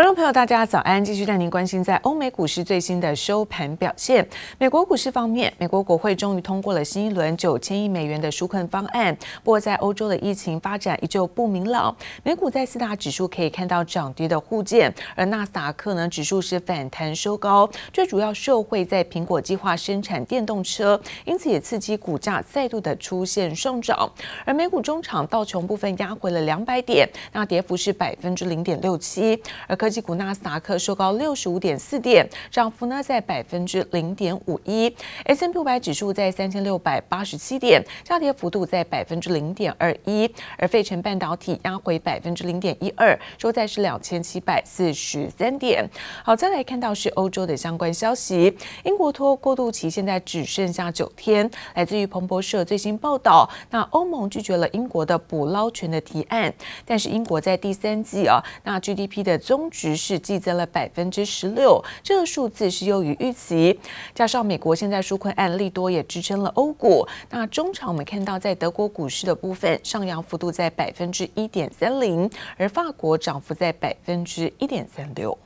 观众朋友，大家早安！继续带您关心在欧美股市最新的收盘表现。美国股市方面，美国国会终于通过了新一轮九千亿美元的纾困方案。不过，在欧洲的疫情发展依旧不明朗，美股在四大指数可以看到涨跌的互见，而纳斯达克呢指数是反弹收高，最主要受惠在苹果计划生产电动车，因此也刺激股价再度的出现上涨。而美股中场道琼部分压回了两百点，那跌幅是百分之零点六七，而科技股纳斯达克收高六十五点四点，涨幅呢在百分之零点五一。S&P 五百指数在三千六百八十七点，下跌幅度在百分之零点二一。而费城半导体压回百分之零点一二，收在是两千七百四十三点。好，再来看到是欧洲的相关消息，英国脱过渡期现在只剩下九天。来自于彭博社最新报道，那欧盟拒绝了英国的捕捞权的提案，但是英国在第三季啊，那 GDP 的中值是激增了百分之十六，这个数字是优于预期。加上美国现在纾困案利多也支撑了欧股。那中场我们看到在德国股市的部分上扬幅度在百分之一点三零，而法国涨幅在百分之一点三六。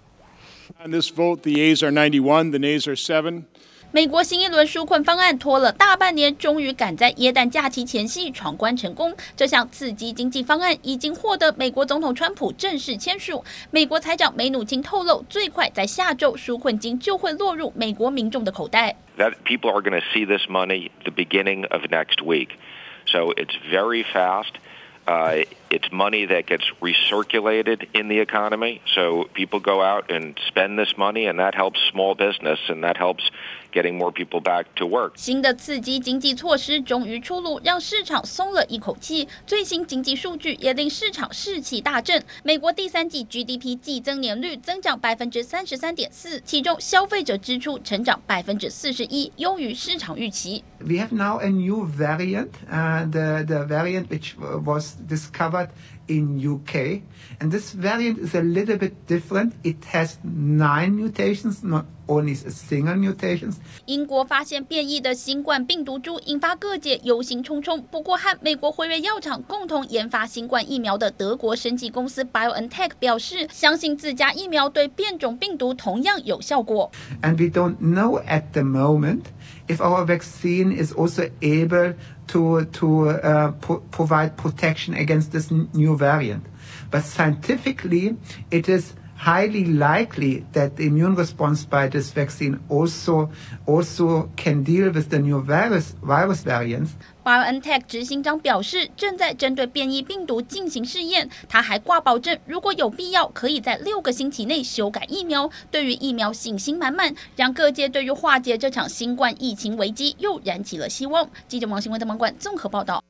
On this vote, the A's are 91, the N's are 7. 美国新一轮纾困方案拖了大半年，终于赶在耶诞假期前夕闯关成功。这项刺激经济方案已经获得美国总统川普正式签署。美国财长梅努钦透露，最快在下周纾困金就会落入美国民众的口袋。That people are going to see this money the beginning of next week, so it's very fast. Uh, it's money that gets recirculated in the economy, so people go out and spend this money, and that helps small business, and that helps getting more people back to work. 新的刺激经济措施终于出炉，让市场松了一口气。最新经济数据也令市场士气大振。美国第三季 GDP 季增年率增长百分之三十三点四，其中消费者支出成长百分之四十一，优于市场预期。We have now a new variant, uh, the the variant which was discovered in UK, and this variant is a little bit different. It has nine mutations, not only a single mutations. 英国发现变异的新冠病毒株，引发各界忧心忡忡。不过，和美国辉瑞药厂共同研发新冠疫苗的德国生技公司 BioNTech 表示，相信自家疫苗对变种病毒同样有效果。And we don't know at the moment if our vaccine is also able to to uh, pro provide protection against this new variant. But scientifically, it is highly likely that the immune response by this vaccine also also can deal with the new virus virus variants. BioNTech 执行长表示，正在针对变异病毒进行试验。他还挂保证，如果有必要，可以在六个星期内修改疫苗。对于疫苗信心满满，让各界对于化解这场新冠疫情危机又燃起了希望。记者王新文的网管综合报道。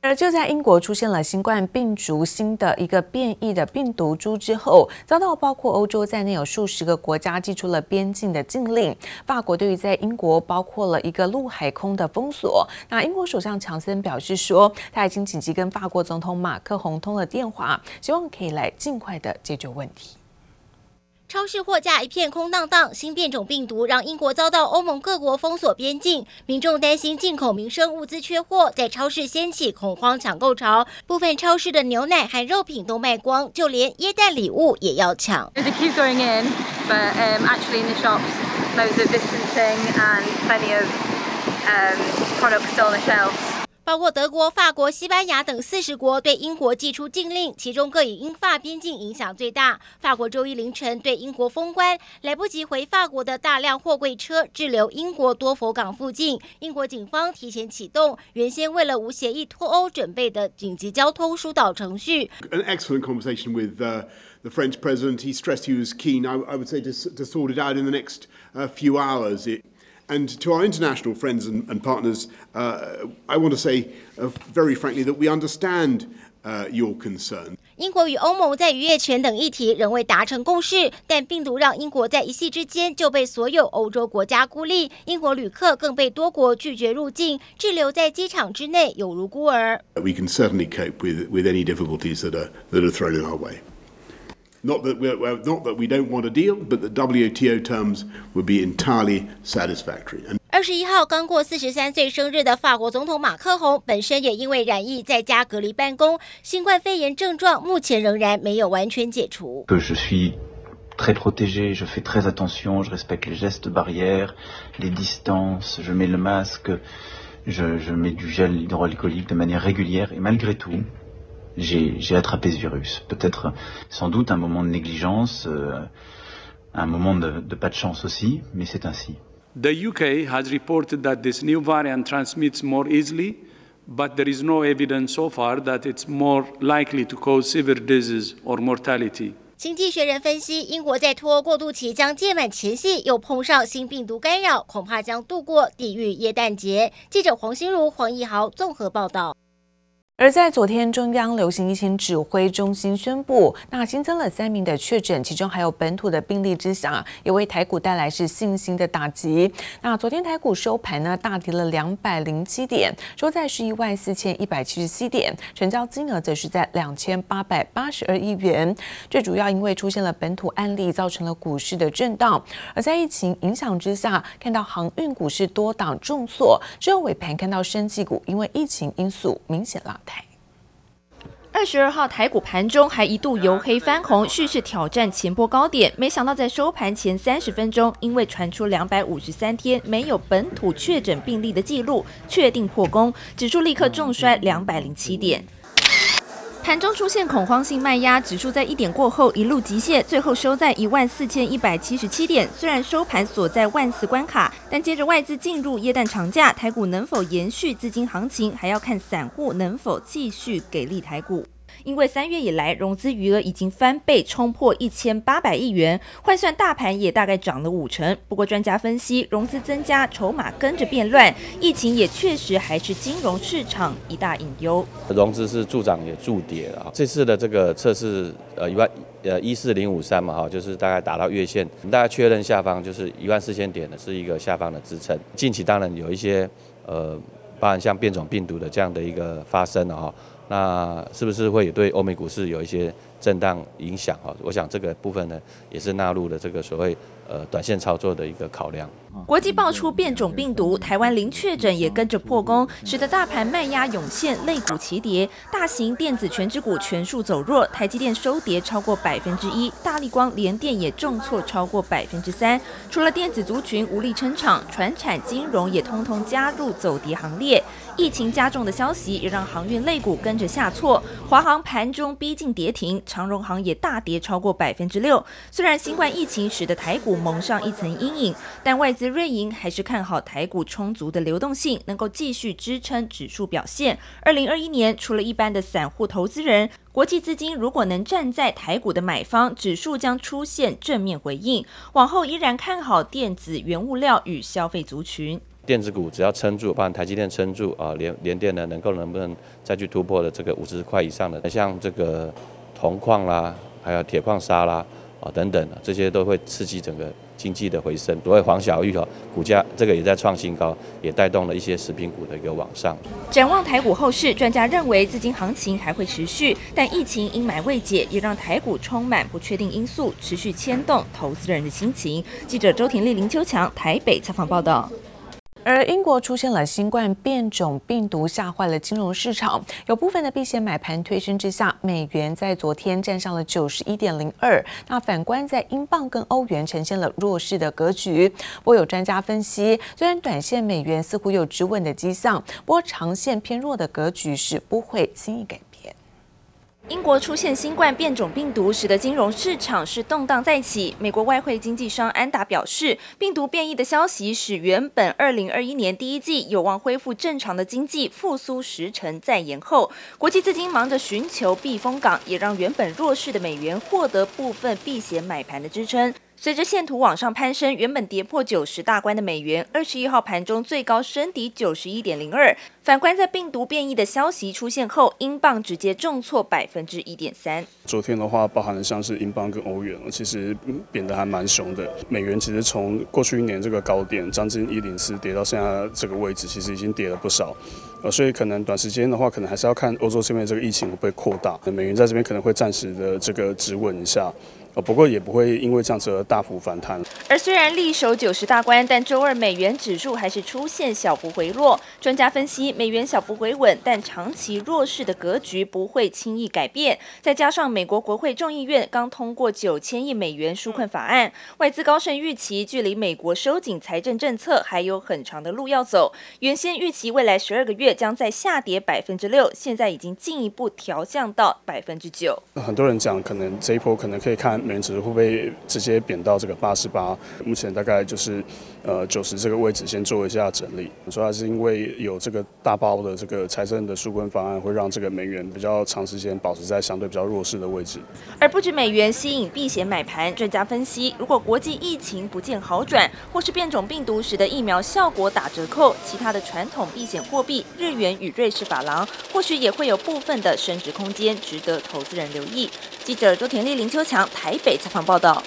而就在英国出现了新冠病毒新的一个变异的病毒株之后，遭到包括欧洲在内有数十个国家寄出了边境的禁令。法国对于在英国包括了一个陆海空的封锁。那英国首相强森表示说，他已经紧急跟法国总统马克宏通了电话，希望可以来尽快的解决问题。超市货架一片空荡荡，新变种病毒让英国遭到欧盟各国封锁边境，民众担心进口民生物资缺货，在超市掀起恐慌抢购潮，部分超市的牛奶和肉品都卖光，就连耶诞礼物也要抢。包括德国、法国、西班牙等四十国对英国祭出禁令，其中各以英法边境影响最大。法国周一凌晨对英国封关，来不及回法国的大量货柜车滞留英国多佛港附近。英国警方提前启动原先为了无协议脱欧准备的紧急交通疏导程序。An excellent conversation with the French president. He stressed he was keen, I would say, to sort it out in the next few hours. And to our international friends and partners, I want to say very frankly that we understand your concern. 英国与欧盟在渔业权等议题仍未达成共识，但病毒让英国在一夕之间就被所有欧洲国家孤立，英国旅客更被多国拒绝入境，滞留在机场之内有如孤儿。We can certainly cope with with any difficulties that are that are thrown in our way. Not that we're, not that we don't want a deal, but the WTO terms would be entirely satisfactory. 二十一号刚过四十三岁生日的法国总统马克宏，本身也因为染疫在家隔离办公，新冠肺炎症状目前仍然没有完全解除。très protégé, je fais très attention, je respecte les gestes barrières, les distances, je mets le masque, je, je mets du gel hydroalcoolique de manière régulière et malgré tout, j'ai attrapé ce virus. Peut-être sans doute un moment de négligence, euh, un moment de, de pas de chance aussi, mais c'est ainsi. The UK has reported that this new variant transmits more easily, but there is no evidence so far that it's more likely to cause severe disease or mortality. 经济学人分析，英国在脱欧过渡期将届满前夕，又碰上新病毒干扰，恐怕将度过地狱耶诞节。记者黄心如、黄义豪综合报道。而在昨天，中央流行疫情指挥中心宣布，那新增了三名的确诊，其中还有本土的病例之下，也为台股带来是信心的打击。那昨天台股收盘呢，大跌了两百零七点，收在是一万四千一百七十七点，成交金额则是在两千八百八十二亿元。最主要因为出现了本土案例，造成了股市的震荡。而在疫情影响之下，看到航运股市多档重挫，之后尾盘看到生技股因为疫情因素明显了。二十二号台股盘中还一度由黑翻红，蓄势挑战前波高点，没想到在收盘前三十分钟，因为传出两百五十三天没有本土确诊病例的记录，确定破功，指数立刻重摔两百零七点。盘中出现恐慌性卖压，指数在一点过后一路急泻，最后收在一万四千一百七十七点。虽然收盘锁在万四关卡，但接着外资进入耶诞长假，台股能否延续资金行情，还要看散户能否继续给力台股。因为三月以来融资余额已经翻倍，冲破一千八百亿元，换算大盘也大概涨了五成。不过专家分析，融资增加，筹码跟着变乱，疫情也确实还是金融市场一大隐忧。融资是助涨也助跌了。这次的这个测试，呃一万呃一四零五三嘛哈，就是大概达到月线，我们大概确认下方就是一万四千点的是一个下方的支撑。近期当然有一些呃，包含像变种病毒的这样的一个发生了哈。那是不是会有对欧美股市有一些震荡影响？啊，我想这个部分呢，也是纳入了这个所谓呃短线操作的一个考量。国际爆出变种病毒，台湾零确诊也跟着破功，使得大盘卖压涌现，类股齐跌，大型电子权值股全数走弱，台积电收跌超过百分之一，大立光、联电也重挫超过百分之三。除了电子族群无力撑场，传产金融也通通加入走跌行列。疫情加重的消息也让航运类股跟着下挫，华航盘中逼近跌停，长荣航也大跌超过百分之六。虽然新冠疫情使得台股蒙上一层阴影，但外资瑞银还是看好台股充足的流动性，能够继续支撑指数表现。二零二一年，除了一般的散户投资人，国际资金如果能站在台股的买方，指数将出现正面回应。往后依然看好电子、原物料与消费族群。电子股只要撑住，包括台积电撑住啊，联联电呢能够能不能再去突破的这个五十块以上的，像这个铜矿啦，还有铁矿砂啦啊等等，这些都会刺激整个经济的回升。所谓黄小玉哈，股价这个也在创新高，也带动了一些食品股的一个往上。展望台股后市，专家认为资金行情还会持续，但疫情阴霾未解，也让台股充满不确定因素，持续牵动投资人的心情。记者周婷丽、林秋强台北采访报道。而英国出现了新冠变种病毒，吓坏了金融市场。有部分的避险买盘推升之下，美元在昨天站上了九十一点零二。那反观在英镑跟欧元呈现了弱势的格局。不过有专家分析，虽然短线美元似乎有止稳的迹象，不过长线偏弱的格局是不会轻易改变。英国出现新冠变种病毒，使得金融市场是动荡再起。美国外汇经纪商安达表示，病毒变异的消息使原本二零二一年第一季有望恢复正常的经济复苏时程再延后。国际资金忙着寻求避风港，也让原本弱势的美元获得部分避险买盘的支撑。随着线图往上攀升，原本跌破九十大关的美元，二十一号盘中最高升抵九十一点零二。反观在病毒变异的消息出现后，英镑直接重挫百分之一点三。昨天的话，包含了像是英镑跟欧元，其实贬得还蛮凶的。美元其实从过去一年这个高点将近一零四跌到现在这个位置，其实已经跌了不少。呃，所以可能短时间的话，可能还是要看欧洲这边这个疫情会不会扩大。美元在这边可能会暂时的这个止稳一下。呃，不过也不会因为这样子而大幅反弹。而虽然力守九十大关，但周二美元指数还是出现小幅回落。专家分析，美元小幅回稳，但长期弱势的格局不会轻易改变。再加上美国国会众议院刚通过九千亿美元纾困法案，外资高盛预期距离美国收紧财政政策还有很长的路要走。原先预期未来十二个月将在下跌百分之六，现在已经进一步调降到百分之九。很多人讲，可能这一波可能可以看美元指数会不会直接贬到这个八十八，目前大概就是呃九十这个位置先做一下整理。主要是因为有这个大包的这个财政的纾困方案，会让这个美元比较长时间保持在相对比较弱势的位置。而不止美元吸引避险买盘，专家分析，如果国际疫情不见好转，或是变种病毒使得疫苗效果打折扣，其他的传统避险货币日元与瑞士法郎，或许也会有部分的升值空间，值得投资人留意。记者周婷丽、林秋强台北采访报道。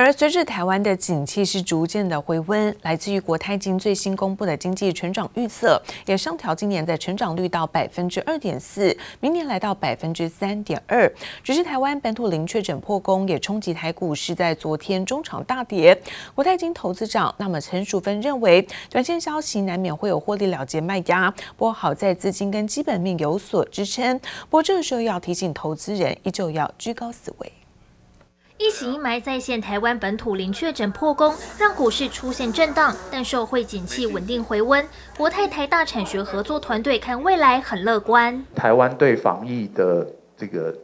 而随着台湾的景气是逐渐的回温，来自于国泰金最新公布的经济成长预测，也上调今年的成长率到百分之二点四，明年来到百分之三点二。只是台湾本土零确诊破功，也冲击台股是在昨天中场大跌。国泰金投资长那么陈淑芬认为，短线消息难免会有获利了结卖压，不过好在资金跟基本面有所支撑。不过这个时候要提醒投资人，依旧要居高思危。疫情阴霾再现，台湾本土零确诊破功，让股市出现震荡，但受惠景气稳定回温，国泰台大产学合作团队看未来很乐观。台湾对防疫的这个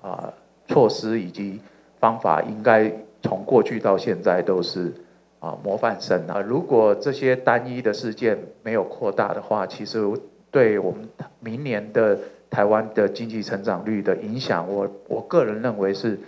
啊、措施以及方法，应该从过去到现在都是啊、模范生啊。如果这些单一的事件没有扩大的话，其实对我们明年的台湾的经济成长率的影响，我我个人认为是。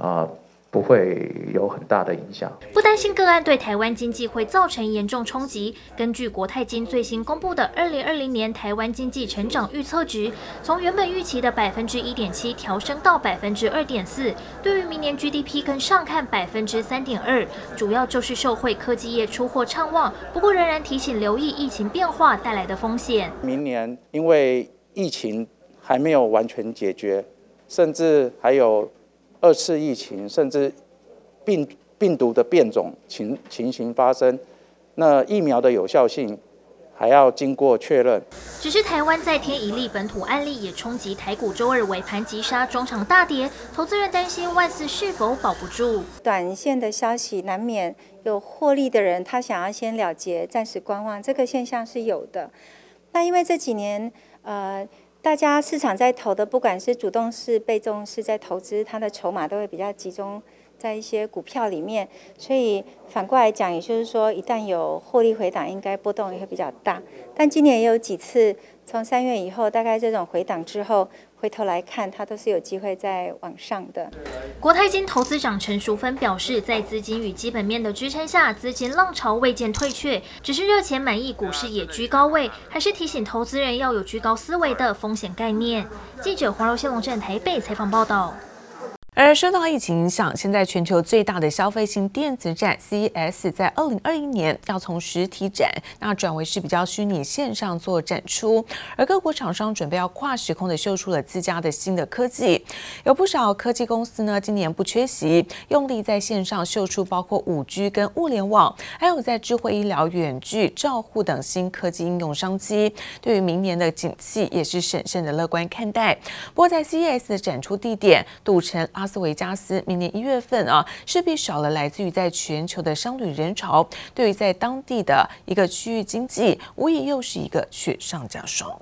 啊，不会有很大的影响。不担心个案对台湾经济会造成严重冲击。根据国泰金最新公布的二零二零年台湾经济成长预测值，从原本预期的百分之一点七调升到百分之二点四。对于明年 GDP 更上看百分之三点二，主要就是受惠科技业出货畅旺。不过仍然提醒留意疫情变化带来的风险。明年因为疫情还没有完全解决，甚至还有。二次疫情，甚至病病毒的变种情情形发生，那疫苗的有效性还要经过确认。只是台湾再添一例本土案例，也冲击台股周二尾盘急杀，中场大跌。投资人担心万四是否保不住？短线的消息难免有获利的人，他想要先了结，暂时观望，这个现象是有的。那因为这几年，呃。大家市场在投的，不管是主动式、被动式在投资，它的筹码都会比较集中在一些股票里面。所以反过来讲，也就是说，一旦有获利回档，应该波动也会比较大。但今年也有几次，从三月以后，大概这种回档之后。回头来看，它都是有机会再往上的。国泰金投资长陈淑芬表示，在资金与基本面的支撑下，资金浪潮未见退却，只是热钱满意，股市也居高位，还是提醒投资人要有居高思维的风险概念。记者黄柔新龙镇台北采访报道。而受到疫情影响，现在全球最大的消费性电子展 CES 在二零二一年要从实体展那转为是比较虚拟线上做展出，而各国厂商准备要跨时空的秀出了自家的新的科技，有不少科技公司呢今年不缺席，用力在线上秀出包括五 G 跟物联网，还有在智慧医疗、远距照护等新科技应用商机，对于明年的景气也是审慎的乐观看待。不过在 CES 的展出地点赌城拉。斯维加斯明年一月份啊，势必少了来自于在全球的商旅人潮，对于在当地的一个区域经济，无疑又是一个雪上加霜。